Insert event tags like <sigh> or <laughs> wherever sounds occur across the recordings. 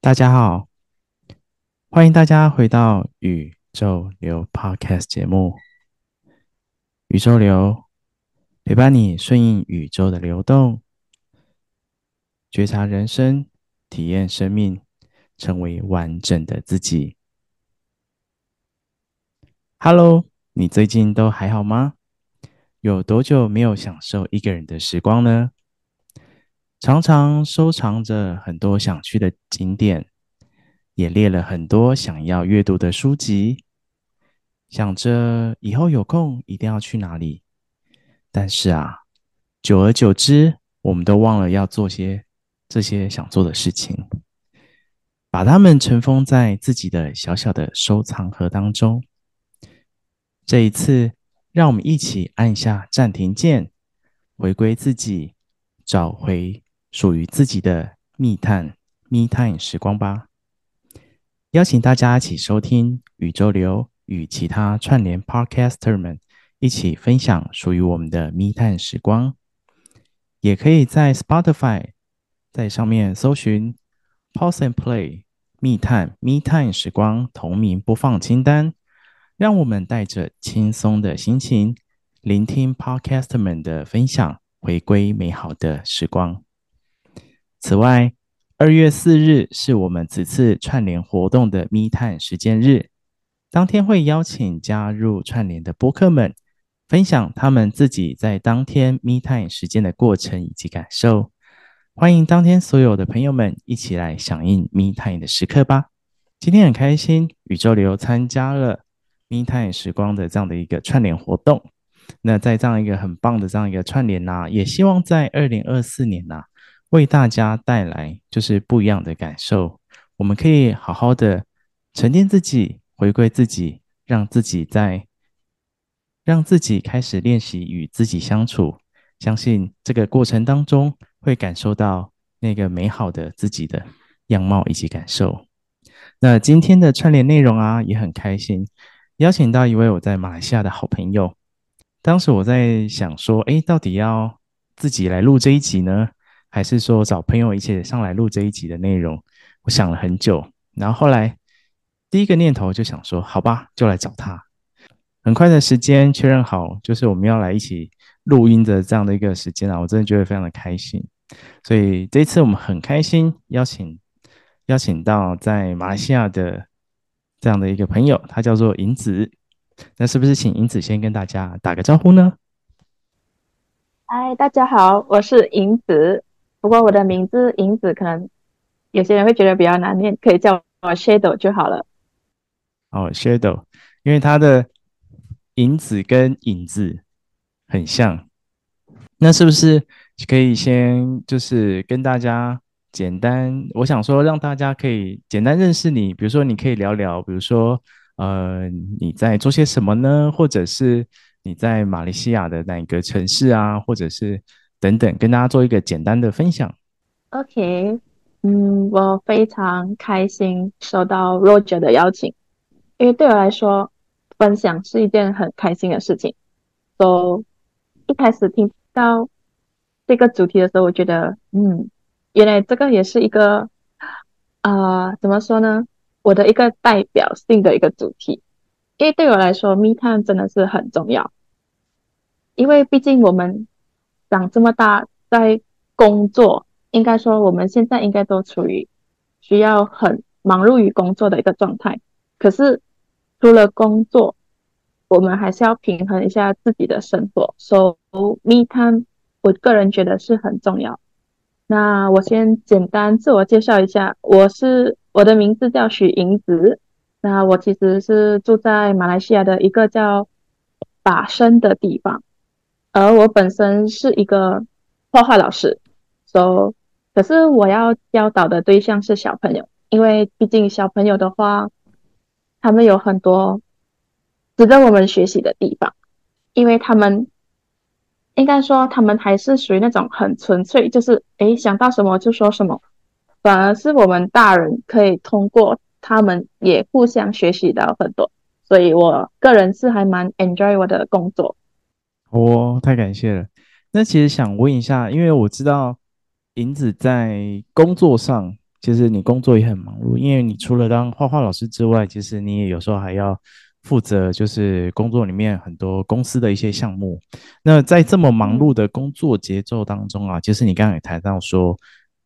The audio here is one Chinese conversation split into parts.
大家好，欢迎大家回到宇宙流 Podcast 节目。宇宙流陪伴你顺应宇宙的流动，觉察人生，体验生命，成为完整的自己。Hello，你最近都还好吗？有多久没有享受一个人的时光呢？常常收藏着很多想去的景点，也列了很多想要阅读的书籍，想着以后有空一定要去哪里。但是啊，久而久之，我们都忘了要做些这些想做的事情，把它们尘封在自己的小小的收藏盒当中。这一次，让我们一起按下暂停键，回归自己，找回。属于自己的密探 Me Time 时光吧。邀请大家一起收听宇宙流与其他串联 Podcaster 们一起分享属于我们的密探时光。也可以在 Spotify 在上面搜寻 Pause and Play Me Time Time 时光同名播放清单，让我们带着轻松的心情聆听 Podcaster 们的分享，回归美好的时光。此外，二月四日是我们此次串联活动的 Me Time 实践日，当天会邀请加入串联的播客们，分享他们自己在当天 Me Time 实践的过程以及感受。欢迎当天所有的朋友们一起来响应 Me Time 的时刻吧！今天很开心，宇宙流参加了 Me Time 时光的这样的一个串联活动。那在这样一个很棒的这样一个串联呐、也希望在二零二四年呐、为大家带来就是不一样的感受，我们可以好好的沉淀自己，回归自己，让自己在让自己开始练习与自己相处。相信这个过程当中会感受到那个美好的自己的样貌以及感受。那今天的串联内容啊，也很开心，邀请到一位我在马来西亚的好朋友。当时我在想说，诶，到底要自己来录这一集呢？还是说找朋友一起上来录这一集的内容，我想了很久，然后后来第一个念头就想说，好吧，就来找他。很快的时间确认好，就是我们要来一起录音的这样的一个时间啊，我真的觉得非常的开心。所以这一次我们很开心邀请邀请到在马来西亚的这样的一个朋友，他叫做银子。那是不是请银子先跟大家打个招呼呢？嗨，大家好，我是银子。不过我的名字银子可能有些人会觉得比较难念，可以叫我 Shadow 就好了。哦，Shadow，因为它的银子跟影子很像。那是不是可以先就是跟大家简单，我想说让大家可以简单认识你，比如说你可以聊聊，比如说呃你在做些什么呢？或者是你在马来西亚的哪个城市啊？或者是。等等，跟大家做一个简单的分享。OK，嗯，我非常开心收到 Roger 的邀请，因为对我来说，分享是一件很开心的事情。So，一开始听到这个主题的时候，我觉得，嗯，原来这个也是一个，啊、怎么说呢？我的一个代表性的一个主题，因为对我来说，Me Time 真的是很重要，因为毕竟我们。长这么大，在工作，应该说我们现在应该都处于需要很忙碌于工作的一个状态。可是除了工作，我们还是要平衡一下自己的生活。So me time，我个人觉得是很重要。那我先简单自我介绍一下，我是我的名字叫许银子。那我其实是住在马来西亚的一个叫巴生的地方。而我本身是一个画画老师，so 可是我要教导的对象是小朋友，因为毕竟小朋友的话，他们有很多值得我们学习的地方，因为他们应该说他们还是属于那种很纯粹，就是诶想到什么就说什么，反而是我们大人可以通过他们也互相学习到很多，所以我个人是还蛮 enjoy 我的工作。哦，太感谢了。那其实想问一下，因为我知道银子在工作上，其实你工作也很忙碌，因为你除了当画画老师之外，其实你也有时候还要负责，就是工作里面很多公司的一些项目。那在这么忙碌的工作节奏当中啊，其实你刚刚也谈到说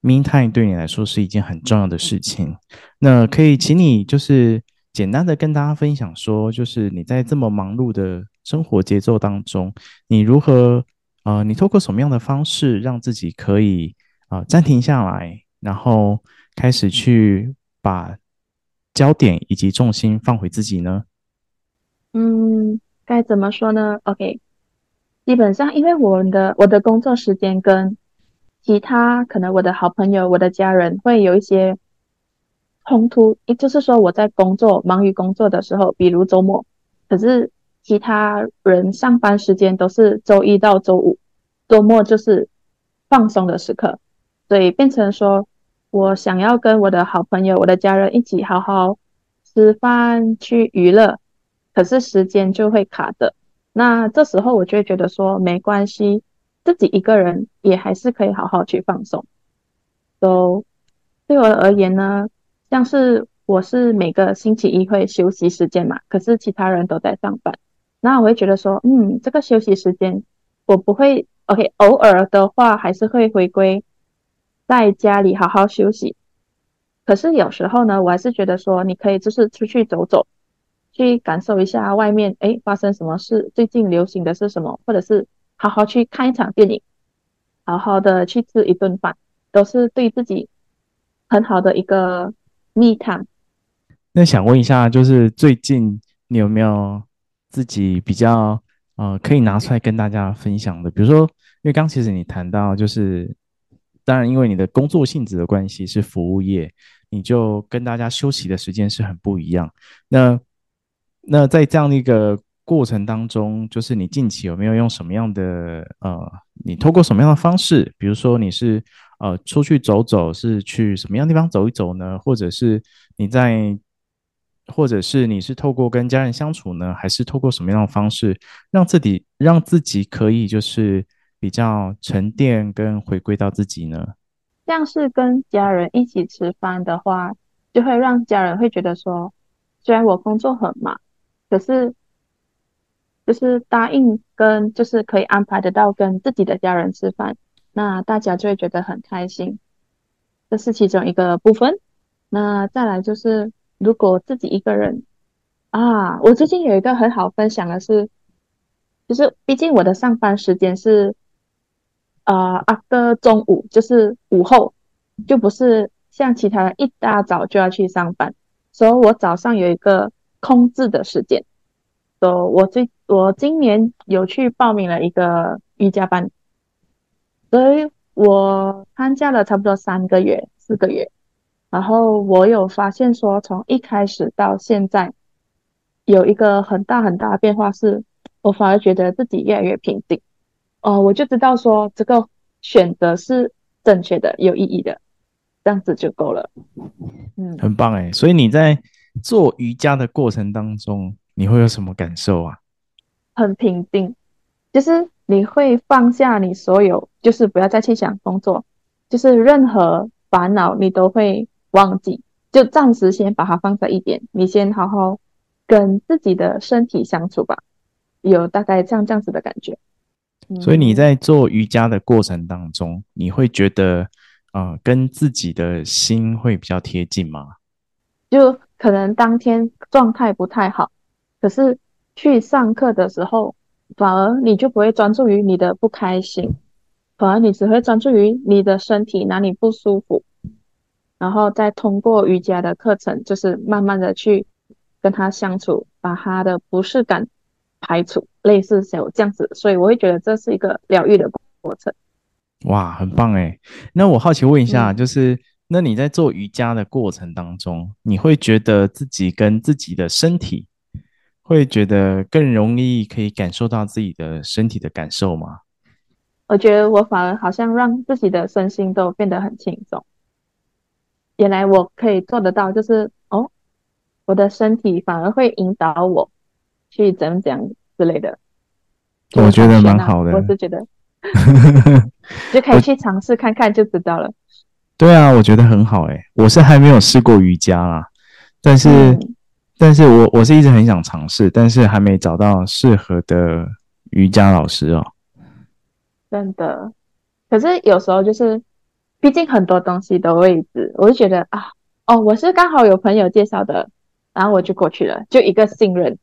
，Me Time 对你来说是一件很重要的事情。那可以请你就是简单的跟大家分享说，就是你在这么忙碌的生活节奏当中，你如何呃，你透过什么样的方式让自己可以啊、呃、暂停下来，然后开始去把焦点以及重心放回自己呢？嗯，该怎么说呢？OK，基本上因为我的我的工作时间跟其他可能我的好朋友、我的家人会有一些冲突，也就是说我在工作忙于工作的时候，比如周末，可是。其他人上班时间都是周一到周五，周末就是放松的时刻，所以变成说，我想要跟我的好朋友、我的家人一起好好吃饭、去娱乐，可是时间就会卡的。那这时候我就会觉得说，没关系，自己一个人也还是可以好好去放松。都、对我而言呢，像是我是每个星期一会休息时间嘛，可是其他人都在上班。那我会觉得说，嗯，这个休息时间我不会，OK，偶尔的话还是会回归在家里好好休息。可是有时候呢，我还是觉得说，你可以就是出去走走，去感受一下外面，诶，发生什么事，最近流行的是什么，或者是好好去看一场电影，好好的去吃一顿饭，都是对自己很好的一个密探。那想问一下，就是最近你有没有？自己比较呃可以拿出来跟大家分享的，比如说，因为刚其实你谈到就是，当然因为你的工作性质的关系是服务业，你就跟大家休息的时间是很不一样。那那在这样的一个过程当中，就是你近期有没有用什么样的呃，你透过什么样的方式，比如说你是呃出去走走，是去什么样地方走一走呢？或者是你在或者是你是透过跟家人相处呢，还是透过什么样的方式让自己让自己可以就是比较沉淀跟回归到自己呢？像是跟家人一起吃饭的话，就会让家人会觉得说，虽然我工作很忙，可是就是答应跟就是可以安排得到跟自己的家人吃饭，那大家就会觉得很开心，这是其中一个部分。那再来就是。如果自己一个人啊，我最近有一个很好分享的是，就是毕竟我的上班时间是呃 after 中午，就是午后，就不是像其他人一大早就要去上班，所以我早上有一个空置的时间，所以我最我今年有去报名了一个瑜伽班，所以我参加了差不多三个月、四个月。然后我有发现说，从一开始到现在，有一个很大很大的变化，是我反而觉得自己越来越平静。哦，我就知道说这个选择是正确的、有意义的，这样子就够了。嗯，很棒哎。所以你在做瑜伽的过程当中，你会有什么感受啊？很平静，就是你会放下你所有，就是不要再去想工作，就是任何烦恼你都会。忘记，就暂时先把它放在一边，你先好好跟自己的身体相处吧，有大概这样这样子的感觉。所以你在做瑜伽的过程当中，你会觉得呃，跟自己的心会比较贴近吗？就可能当天状态不太好，可是去上课的时候，反而你就不会专注于你的不开心，反而你只会专注于你的身体哪里不舒服。然后再通过瑜伽的课程，就是慢慢的去跟他相处，把他的不适感排除，类似像这样子，所以我会觉得这是一个疗愈的过程。哇，很棒哎！那我好奇问一下，嗯、就是那你在做瑜伽的过程当中，你会觉得自己跟自己的身体，会觉得更容易可以感受到自己的身体的感受吗？我觉得我反而好像让自己的身心都变得很轻松。原来我可以做得到，就是哦，我的身体反而会引导我去怎么怎样之类的。我觉得蛮好的，我是觉得 <laughs> 就可以去尝试看看就知道了。对啊，我觉得很好诶，我是还没有试过瑜伽啦，但是，嗯、但是我我是一直很想尝试，但是还没找到适合的瑜伽老师哦。真的，可是有时候就是，毕竟很多东西的位置，我就觉得啊，哦，我是刚好有朋友介绍的，然后我就过去了，就一个信任，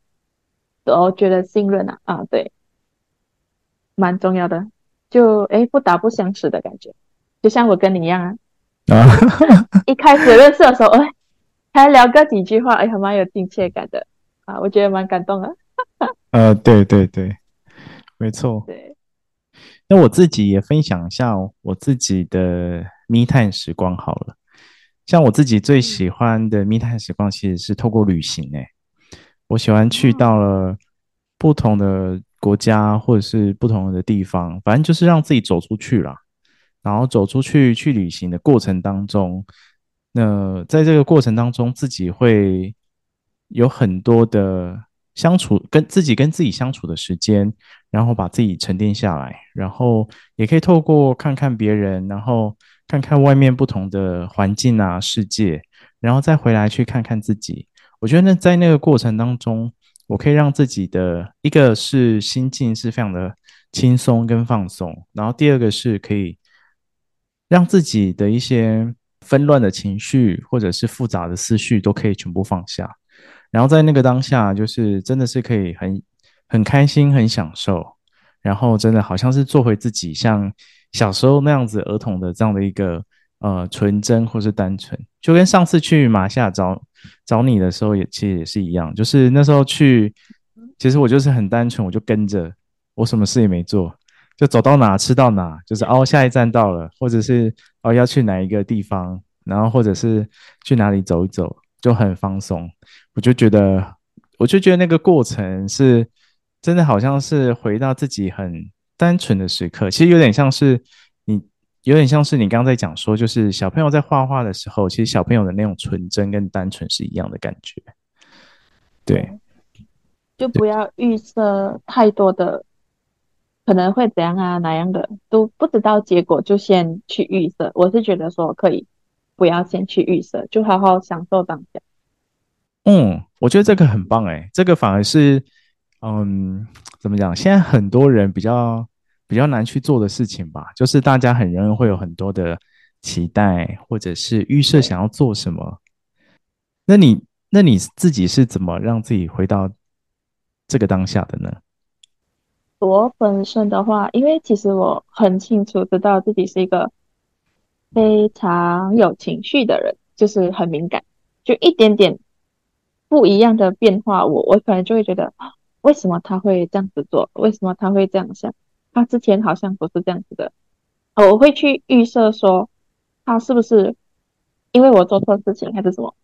我觉得信任啊啊，对，蛮重要的，就诶不打不相识的感觉，就像我跟你一样啊。啊，<laughs> 一开始认识的时候，哎，才聊个几句话，哎，还蛮有亲切感的啊，我觉得蛮感动的。呃，对对对，没错。对，那我自己也分享一下我自己的密探时光好了。像我自己最喜欢的密探时光，其实是透过旅行诶。我喜欢去到了不同的国家或者是不同的地方，反正就是让自己走出去啦。然后走出去去旅行的过程当中，那在这个过程当中，自己会有很多的相处，跟自己跟自己相处的时间，然后把自己沉淀下来，然后也可以透过看看别人，然后看看外面不同的环境啊、世界，然后再回来去看看自己。我觉得那，在那个过程当中，我可以让自己的一个是心境是非常的轻松跟放松，然后第二个是可以。让自己的一些纷乱的情绪或者是复杂的思绪都可以全部放下，然后在那个当下，就是真的是可以很很开心、很享受，然后真的好像是做回自己，像小时候那样子儿童的这样的一个呃纯真或是单纯，就跟上次去马来西亚找找你的时候也其实也是一样，就是那时候去，其实我就是很单纯，我就跟着，我什么事也没做。就走到哪吃到哪，就是哦，下一站到了，或者是哦要去哪一个地方，然后或者是去哪里走一走，就很放松。我就觉得，我就觉得那个过程是真的，好像是回到自己很单纯的时刻。其实有点像是你，有点像是你刚刚在讲说，就是小朋友在画画的时候，其实小朋友的那种纯真跟单纯是一样的感觉。对，就不要预设太多的。可能会怎样啊？哪样的都不知道，结果就先去预设。我是觉得说可以不要先去预设，就好好享受当下。嗯，我觉得这个很棒诶，这个反而是嗯，怎么讲？现在很多人比较比较难去做的事情吧，就是大家很容易会有很多的期待，或者是预设想要做什么。那你那你自己是怎么让自己回到这个当下的呢？我本身的话，因为其实我很清楚知道自己是一个非常有情绪的人，就是很敏感，就一点点不一样的变化，我我可能就会觉得，为什么他会这样子做？为什么他会这样想？他之前好像不是这样子的。我会去预设说，他是不是因为我做错事情，还是什么？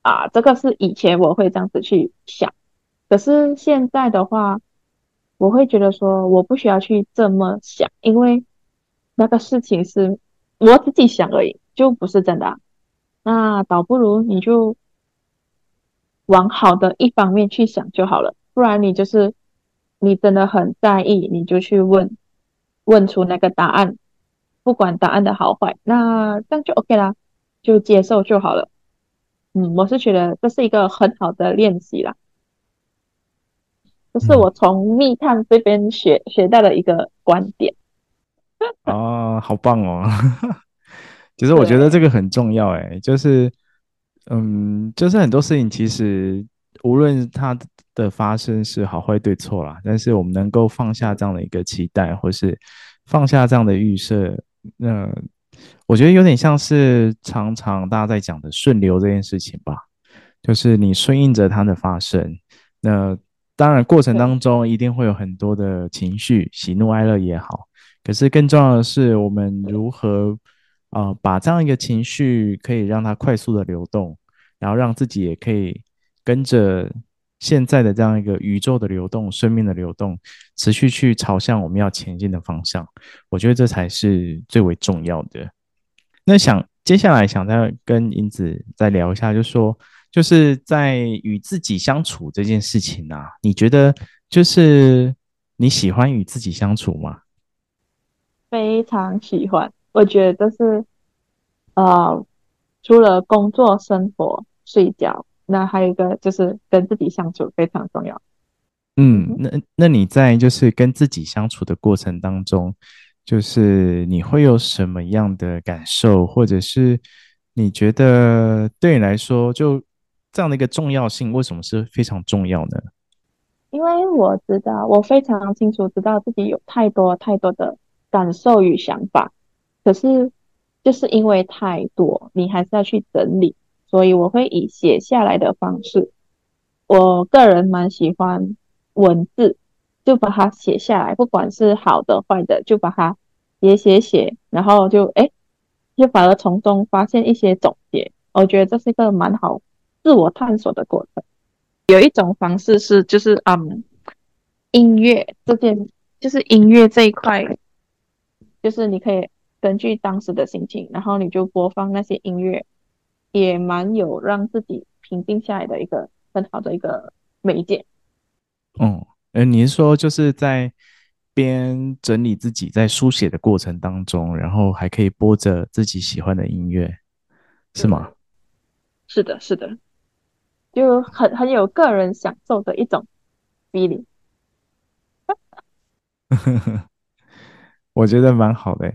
啊，这个是以前我会这样子去想，可是现在的话。我会觉得说，我不需要去这么想，因为那个事情是我自己想而已，就不是真的。那倒不如你就往好的一方面去想就好了，不然你就是你真的很在意，你就去问，问出那个答案，不管答案的好坏，那这样就 OK 啦，就接受就好了。嗯，我是觉得这是一个很好的练习啦。这是我从密探这边学学到的一个观点。哦，好棒哦！<laughs> 其实我觉得这个很重要，哎，就是，嗯，就是很多事情其实无论它的发生是好坏对错啦，但是我们能够放下这样的一个期待，或是放下这样的预设，那我觉得有点像是常常大家在讲的顺流这件事情吧，就是你顺应着它的发生，那。当然，过程当中一定会有很多的情绪，喜怒哀乐也好。可是更重要的是，我们如何啊、呃，把这样一个情绪可以让它快速的流动，然后让自己也可以跟着现在的这样一个宇宙的流动、生命的流动，持续去朝向我们要前进的方向。我觉得这才是最为重要的。那想接下来想再跟英子再聊一下，就是说，就是在与自己相处这件事情啊，你觉得就是你喜欢与自己相处吗？非常喜欢，我觉得是呃，除了工作、生活、睡觉，那还有一个就是跟自己相处非常重要。嗯，那那你在就是跟自己相处的过程当中，就是你会有什么样的感受，或者是你觉得对你来说，就这样的一个重要性，为什么是非常重要呢？因为我知道，我非常清楚知道自己有太多太多的感受与想法，可是就是因为太多，你还是要去整理，所以我会以写下来的方式。我个人蛮喜欢文字，就把它写下来，不管是好的坏的，就把它写写写，然后就诶，就反而从中发现一些总结。我觉得这是一个蛮好自我探索的过程。有一种方式是，就是嗯，音乐这件，就是音乐这一块，就是你可以根据当时的心情，然后你就播放那些音乐，也蛮有让自己平静下来的一个很好的一个媒介。哦，呃，你是说就是在边整理自己在书写的过程当中，然后还可以播着自己喜欢的音乐，是吗？是的，是的，就很很有个人享受的一种 feeling。<laughs> 我觉得蛮好的。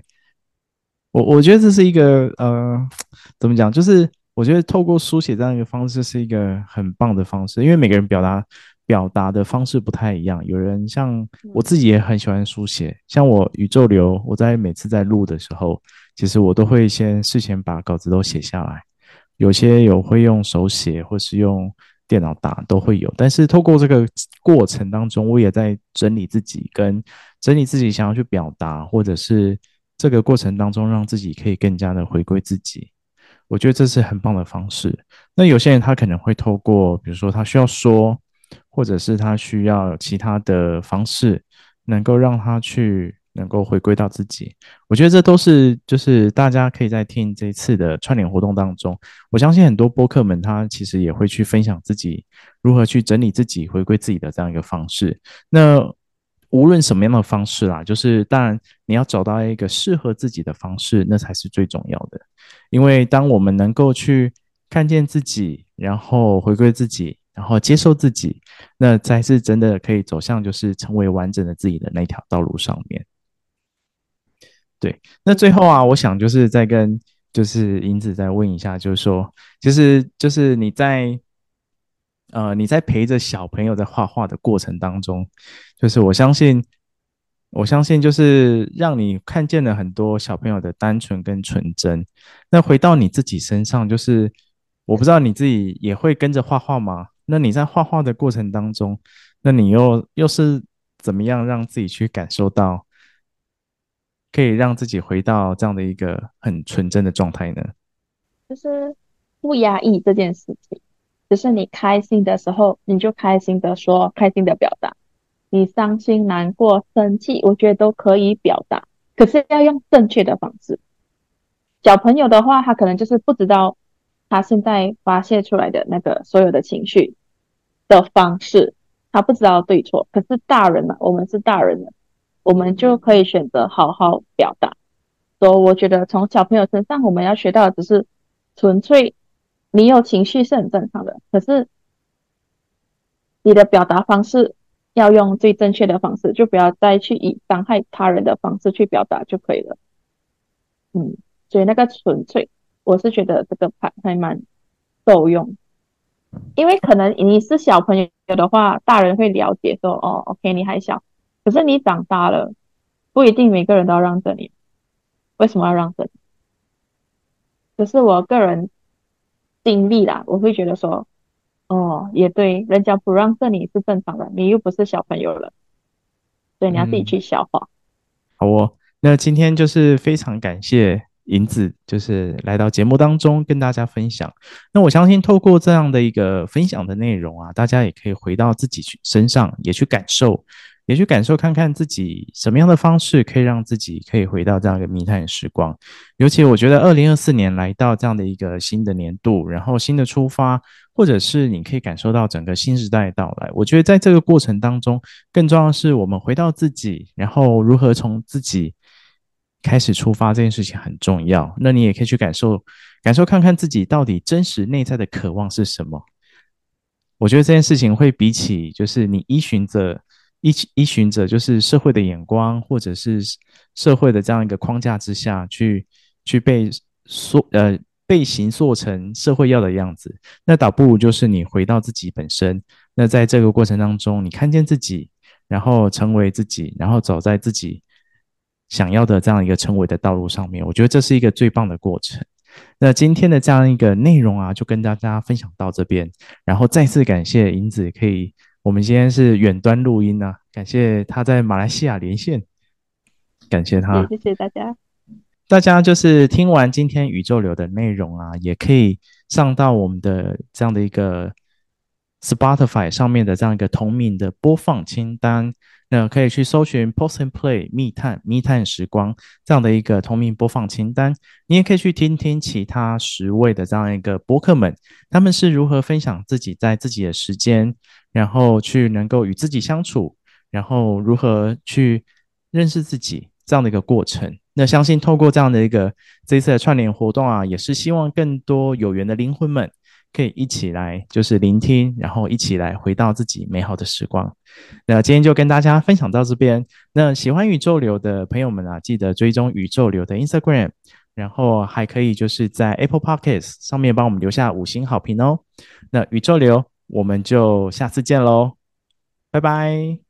我我觉得这是一个呃，怎么讲？就是我觉得透过书写这样一个方式是一个很棒的方式，因为每个人表达。表达的方式不太一样，有人像我自己也很喜欢书写，像我宇宙流，我在每次在录的时候，其实我都会先事先把稿子都写下来，有些有会用手写或是用电脑打都会有，但是透过这个过程当中，我也在整理自己，跟整理自己想要去表达，或者是这个过程当中让自己可以更加的回归自己，我觉得这是很棒的方式。那有些人他可能会透过，比如说他需要说。或者是他需要其他的方式，能够让他去能够回归到自己。我觉得这都是就是大家可以在听这一次的串联活动当中，我相信很多播客们他其实也会去分享自己如何去整理自己、回归自己的这样一个方式。那无论什么样的方式啦，就是当然你要找到一个适合自己的方式，那才是最重要的。因为当我们能够去看见自己，然后回归自己。然后接受自己，那才是真的可以走向就是成为完整的自己的那条道路上面。对，那最后啊，我想就是再跟就是银子再问一下，就是说，其实就是你在呃你在陪着小朋友在画画的过程当中，就是我相信我相信就是让你看见了很多小朋友的单纯跟纯真。那回到你自己身上，就是我不知道你自己也会跟着画画吗？那你在画画的过程当中，那你又又是怎么样让自己去感受到，可以让自己回到这样的一个很纯真的状态呢？就是不压抑这件事情，只是你开心的时候，你就开心的说，开心的表达；你伤心、难过、生气，我觉得都可以表达，可是要用正确的方式。小朋友的话，他可能就是不知道。他现在发泄出来的那个所有的情绪的方式，他不知道对错。可是大人嘛，我们是大人了，我们就可以选择好好表达。所以我觉得从小朋友身上，我们要学到的只是纯粹，你有情绪是很正常的，可是你的表达方式要用最正确的方式，就不要再去以伤害他人的方式去表达就可以了。嗯，所以那个纯粹。我是觉得这个牌还蛮受用，因为可能你是小朋友的话，大人会了解说，哦，OK，你还小，可是你长大了，不一定每个人都要让着你，为什么要让着你？可是我个人经历啦，我会觉得说，哦，也对，人家不让着你是正常的，你又不是小朋友了，所以你要自己去消化。嗯。好哦，那今天就是非常感谢。银子就是来到节目当中跟大家分享。那我相信透过这样的一个分享的内容啊，大家也可以回到自己身上，也去感受，也去感受看看自己什么样的方式可以让自己可以回到这样一个密探时光。尤其我觉得二零二四年来到这样的一个新的年度，然后新的出发，或者是你可以感受到整个新时代的到来。我觉得在这个过程当中，更重要的是我们回到自己，然后如何从自己开始出发，这件事情很重要。那你也可以去感受，感受看看自己到底真实内在的渴望是什么。我觉得这件事情会比起就是你依循着依依循着就是社会的眼光，或者是社会的这样一个框架之下去去被塑呃被形塑成社会要的样子，那倒不如就是你回到自己本身。那在这个过程当中，你看见自己，然后成为自己，然后走在自己想要的这样一个成为的道路上面。我觉得这是一个最棒的过程。那今天的这样一个内容啊，就跟大家分享到这边。然后再次感谢银子，可以我们今天是远端录音啊，感谢他在马来西亚连线，感谢他，谢谢大家。大家就是听完今天宇宙流的内容啊，也可以上到我们的这样的一个 Spotify 上面的这样一个同名的播放清单。那可以去搜寻 Pause and Play 密探密探时光这样的一个同名播放清单，你也可以去听听其他十位的这样一个播客们，他们是如何分享自己在自己的时间，然后去能够与自己相处，然后如何去认识自己这样的一个过程。那相信透过这样的一个这一次的串联活动啊，也是希望更多有缘的灵魂们。可以一起来，就是聆听，然后一起来回到自己美好的时光。那今天就跟大家分享到这边。那喜欢宇宙流的朋友们啊，记得追踪宇宙流的 Instagram，然后还可以就是在 Apple Podcast 上面帮我们留下五星好评哦。那宇宙流，我们就下次见喽，拜拜。